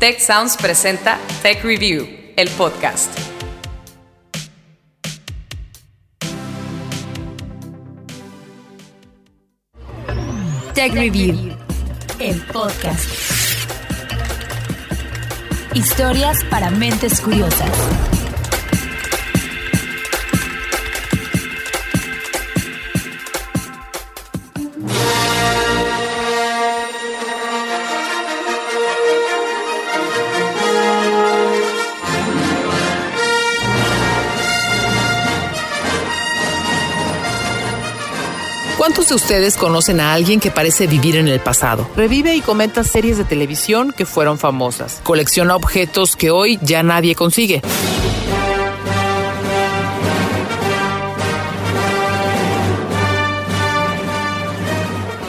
Tech Sounds presenta Tech Review, el podcast. Tech Review, el podcast. Historias para mentes curiosas. ¿Cuántos de ustedes conocen a alguien que parece vivir en el pasado? Revive y comenta series de televisión que fueron famosas. Colecciona objetos que hoy ya nadie consigue.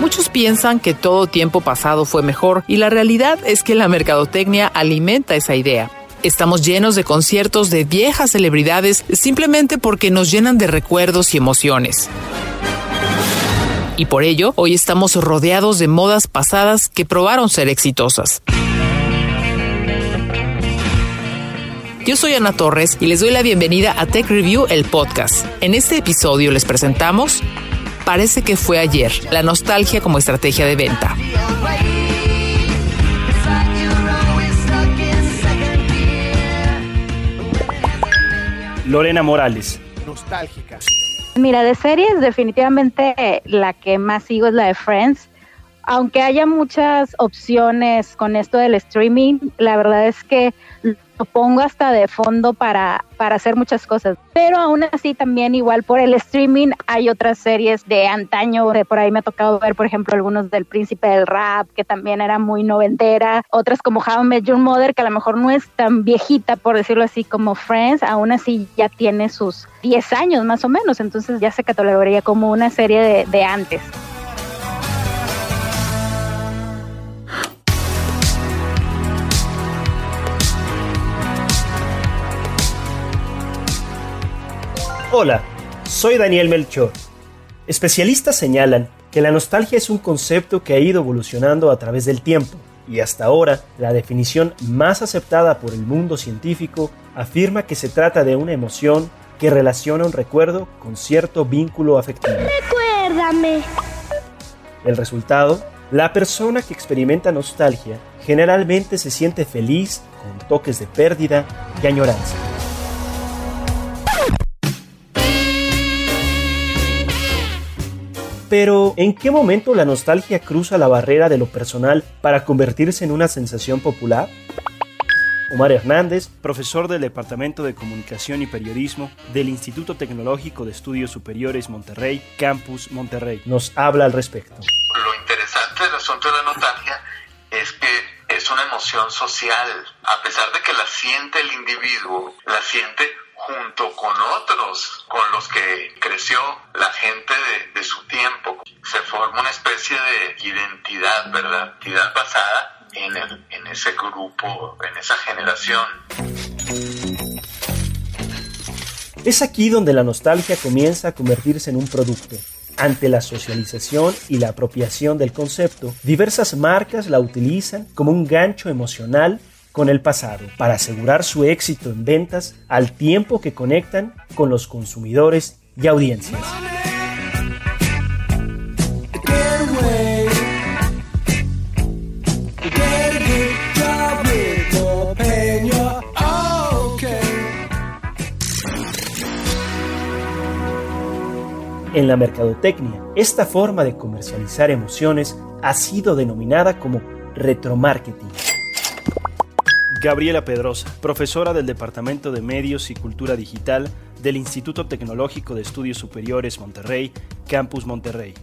Muchos piensan que todo tiempo pasado fue mejor y la realidad es que la mercadotecnia alimenta esa idea. Estamos llenos de conciertos de viejas celebridades simplemente porque nos llenan de recuerdos y emociones y por ello hoy estamos rodeados de modas pasadas que probaron ser exitosas. Yo soy Ana Torres y les doy la bienvenida a Tech Review, el podcast. En este episodio les presentamos Parece que fue ayer, la nostalgia como estrategia de venta. Lorena Morales. Nostálgica. Mira, de series definitivamente la que más sigo es la de Friends. Aunque haya muchas opciones con esto del streaming, la verdad es que lo pongo hasta de fondo para, para hacer muchas cosas. Pero aún así también igual por el streaming hay otras series de antaño, de por ahí me ha tocado ver, por ejemplo, algunos del Príncipe del Rap, que también era muy noventera, otras como How I Met Your Mother, que a lo mejor no es tan viejita, por decirlo así, como Friends, aún así ya tiene sus 10 años más o menos, entonces ya se catalogaría como una serie de, de antes. Hola, soy Daniel Melchor. Especialistas señalan que la nostalgia es un concepto que ha ido evolucionando a través del tiempo y hasta ahora la definición más aceptada por el mundo científico afirma que se trata de una emoción que relaciona un recuerdo con cierto vínculo afectivo. Recuérdame. El resultado, la persona que experimenta nostalgia generalmente se siente feliz con toques de pérdida y añoranza. Pero, ¿en qué momento la nostalgia cruza la barrera de lo personal para convertirse en una sensación popular? Omar Hernández, profesor del Departamento de Comunicación y Periodismo del Instituto Tecnológico de Estudios Superiores Monterrey, Campus Monterrey, nos habla al respecto. Lo interesante del asunto de la nostalgia es que es una emoción social. A pesar de que la siente el individuo, la siente junto con otros con los que creció la gente de, su tiempo. Se forma una especie de identidad, ¿verdad? Identidad basada en, en ese grupo, en esa generación. Es aquí donde la nostalgia comienza a convertirse en un producto. Ante la socialización y la apropiación del concepto, diversas marcas la utilizan como un gancho emocional con el pasado para asegurar su éxito en ventas al tiempo que conectan con los consumidores y audiencias. En la mercadotecnia, esta forma de comercializar emociones ha sido denominada como retromarketing Gabriela Pedrosa, profesora del Departamento de Medios y Cultura Digital del Instituto Tecnológico de Estudios Superiores Monterrey, Campus Monterrey.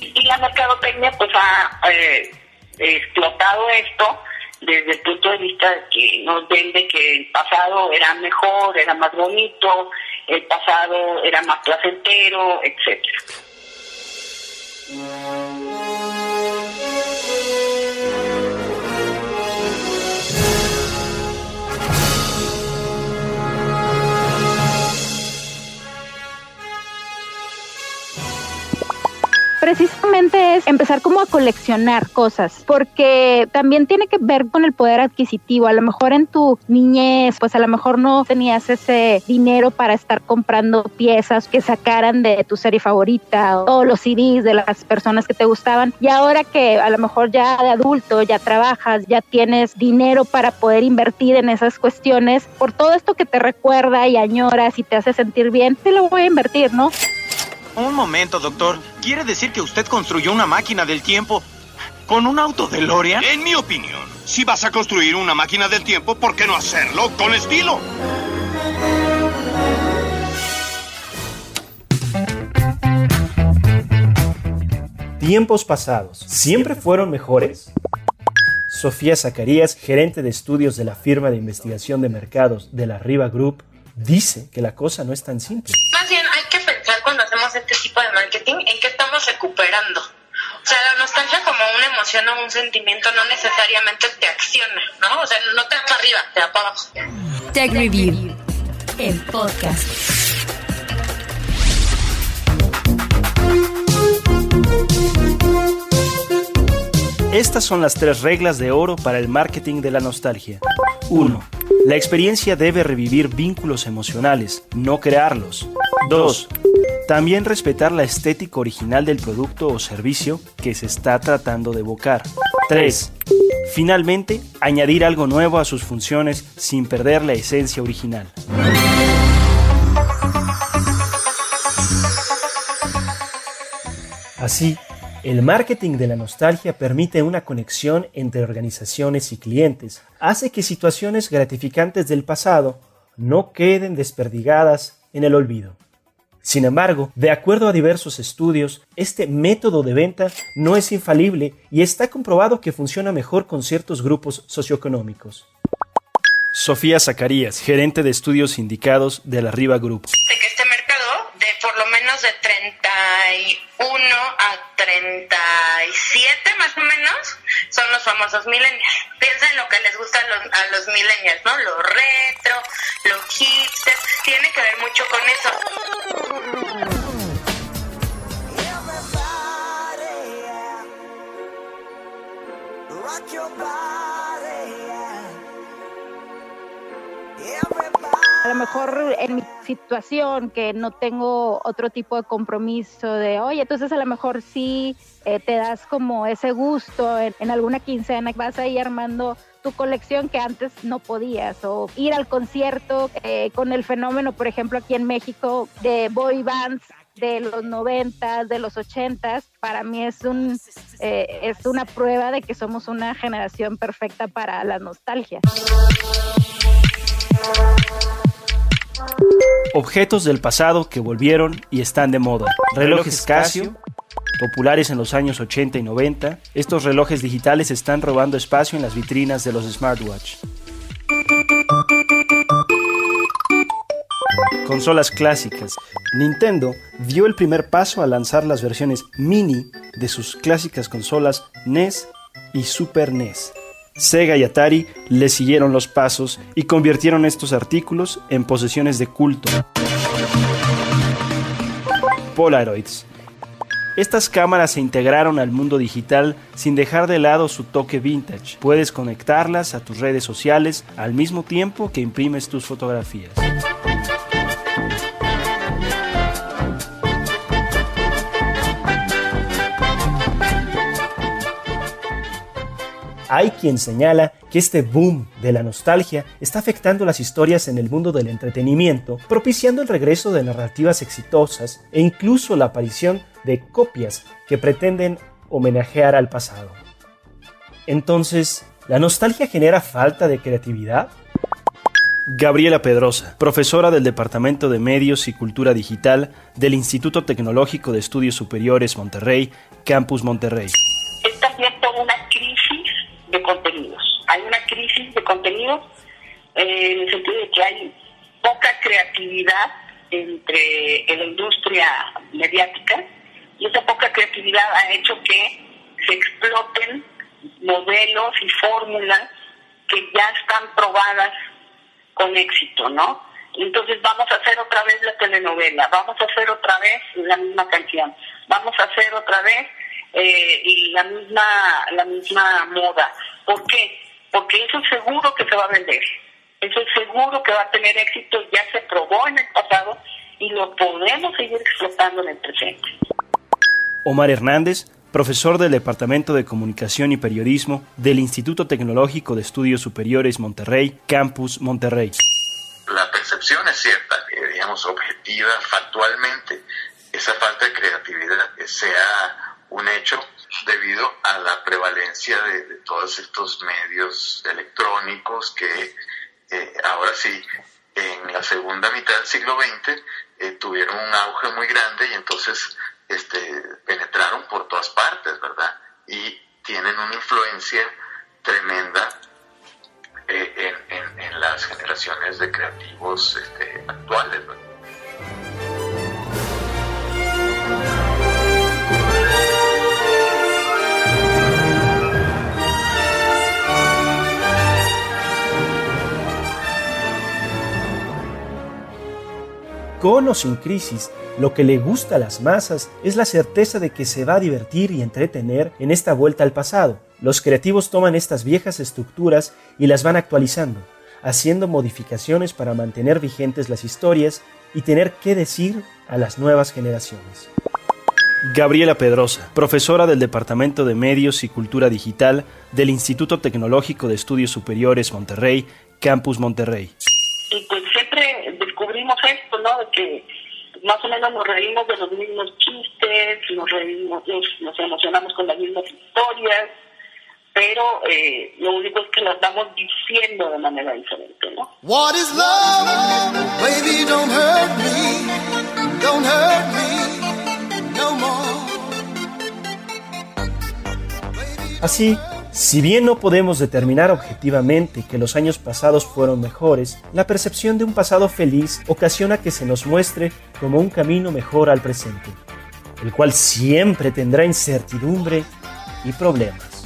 Y la mercadotecnia pues ha eh, explotado esto desde el punto de vista de que nos vende que el pasado era mejor, era más bonito, el pasado era más placentero, etcétera. Precisamente es empezar como a coleccionar cosas, porque también tiene que ver con el poder adquisitivo. A lo mejor en tu niñez, pues a lo mejor no tenías ese dinero para estar comprando piezas que sacaran de tu serie favorita o los CDs de las personas que te gustaban. Y ahora que a lo mejor ya de adulto, ya trabajas, ya tienes dinero para poder invertir en esas cuestiones, por todo esto que te recuerda y añoras y te hace sentir bien, te lo voy a invertir, ¿no? Un momento, doctor. ¿Quiere decir que usted construyó una máquina del tiempo con un auto de Lorian? En mi opinión, si vas a construir una máquina del tiempo, ¿por qué no hacerlo con estilo? Tiempos pasados, ¿siempre fueron mejores? Sofía Zacarías, gerente de estudios de la firma de investigación de mercados de la Riva Group, dice que la cosa no es tan simple. Más bien hay que pensar cuando hacemos este tipo de marketing en qué estamos recuperando. O sea, la nostalgia como una emoción o un sentimiento no necesariamente te acciona, ¿no? O sea, no te da para arriba, te da para abajo. Tech Review, el podcast. Estas son las tres reglas de oro para el marketing de la nostalgia. 1. La experiencia debe revivir vínculos emocionales, no crearlos. 2. También respetar la estética original del producto o servicio que se está tratando de evocar. 3. Finalmente, añadir algo nuevo a sus funciones sin perder la esencia original. Así, el marketing de la nostalgia permite una conexión entre organizaciones y clientes, hace que situaciones gratificantes del pasado no queden desperdigadas en el olvido. Sin embargo, de acuerdo a diversos estudios, este método de venta no es infalible y está comprobado que funciona mejor con ciertos grupos socioeconómicos. Sofía Zacarías, gerente de estudios indicados de la Riva Group. De que este mercado, de por lo menos de 31 a 37 más o menos, son los famosos millennials. Piensa en lo que les gusta a los, a los millennials, ¿no? Lo retro, lo hipster, tiene que ver mucho con eso. A lo mejor en mi situación que no tengo otro tipo de compromiso de, oye, entonces a lo mejor sí eh, te das como ese gusto en, alguna quincena, vas ahí armando tu colección que antes no podías o ir al concierto eh, con el fenómeno, por ejemplo, aquí en México de boy bands de los 90, de los 80, para mí es un eh, es una prueba de que somos una generación perfecta para la nostalgia. Objetos del pasado que volvieron y están de moda. Relojes Casio, populares en los años 80 y 90, estos relojes digitales están robando espacio en las vitrinas de los smartwatch. Consolas clásicas. Nintendo dio el primer paso al lanzar las versiones mini de sus clásicas consolas NES y Super NES. Sega y Atari le siguieron los pasos y convirtieron estos artículos en posesiones de culto. Polaroids. Estas cámaras se integraron al mundo digital sin dejar de lado su toque vintage. Puedes conectarlas a tus redes sociales al mismo tiempo que imprimes tus fotografías. Hay quien señala que este boom de la nostalgia está afectando las historias en el mundo del entretenimiento, propiciando el regreso de narrativas exitosas e incluso la aparición de copias que pretenden homenajear al pasado. Entonces, ¿la nostalgia genera falta de creatividad? Gabriela Pedrosa, profesora del Departamento de Medios y Cultura Digital del Instituto Tecnológico de Estudios Superiores Monterrey, Campus Monterrey. Está habiendo una crisis de contenidos. Hay una crisis de contenidos eh, en el sentido de que hay poca creatividad entre en la industria mediática y esa poca creatividad ha hecho que se exploten modelos y fórmulas que ya están probadas con éxito, ¿no? Entonces vamos a hacer otra vez la telenovela, vamos a hacer otra vez la misma canción, vamos a hacer otra vez eh, la misma la misma moda. ¿Por qué? Porque eso es seguro que se va a vender, eso es seguro que va a tener éxito, ya se probó en el pasado y lo podemos seguir explotando en el presente. Omar Hernández, profesor del Departamento de Comunicación y Periodismo del Instituto Tecnológico de Estudios Superiores Monterrey, Campus Monterrey la percepción es cierta, digamos, objetiva, factualmente, esa falta de creatividad sea un hecho debido a la prevalencia de, todos estos medios electrónicos que eh, ahora sí, en la segunda mitad del siglo XX eh, tuvieron un auge muy grande y entonces este, penetraron por todas partes, ¿verdad? Y tienen una influencia tremenda eh, en, las generaciones de creativos este, actuales. Con o sin crisis, lo que le gusta a las masas es la certeza de que se va a divertir y entretener en esta vuelta al pasado. Los creativos toman estas viejas estructuras y las van actualizando, haciendo modificaciones para mantener vigentes las historias y tener que decir a las nuevas generaciones. Gabriela Pedrosa, profesora del Departamento de Medios y Cultura Digital del Instituto Tecnológico de Estudios Superiores Monterrey, Campus Monterrey. Y pues siempre descubrimos esto, ¿no? De que más o menos nos reímos de los mismos chistes, nos reímos, nos emocionamos con las mismas historias, pero eh, lo único es que lo estamos diciendo de manera diferente, ¿no? What is love? Baby, don't hurt me, don't hurt me no more. Así, si bien no podemos determinar objetivamente que los años pasados fueron mejores, la percepción de un pasado feliz ocasiona que se nos muestre como un camino mejor al presente, el cual siempre tendrá incertidumbre y problemas.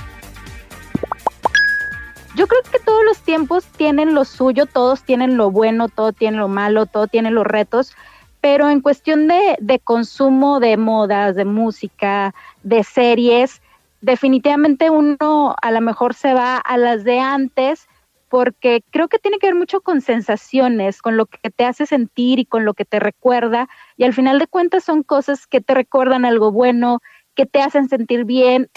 Yo creo que todos los tiempos tienen lo suyo, todos tienen lo bueno, todo tiene lo malo, todo tiene los retos, pero en cuestión de, de consumo de modas, de música, de series, definitivamente uno a lo mejor se va a las de antes porque creo que tiene que ver mucho con sensaciones, con lo que te hace sentir y con lo que te recuerda. Y al final de cuentas son cosas que te recuerdan algo bueno, que te hacen sentir bien.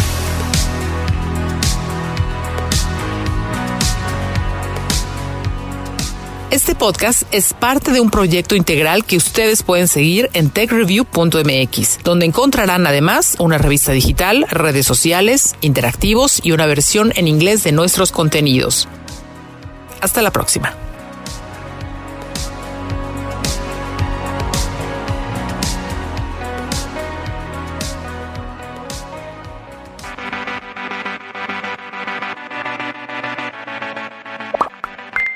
Este podcast es parte de un proyecto integral que ustedes pueden seguir en techreview.mx, donde encontrarán además una revista digital, redes sociales, interactivos y una versión en inglés de nuestros contenidos. Hasta la próxima.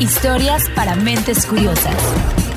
Historias para mentes curiosas.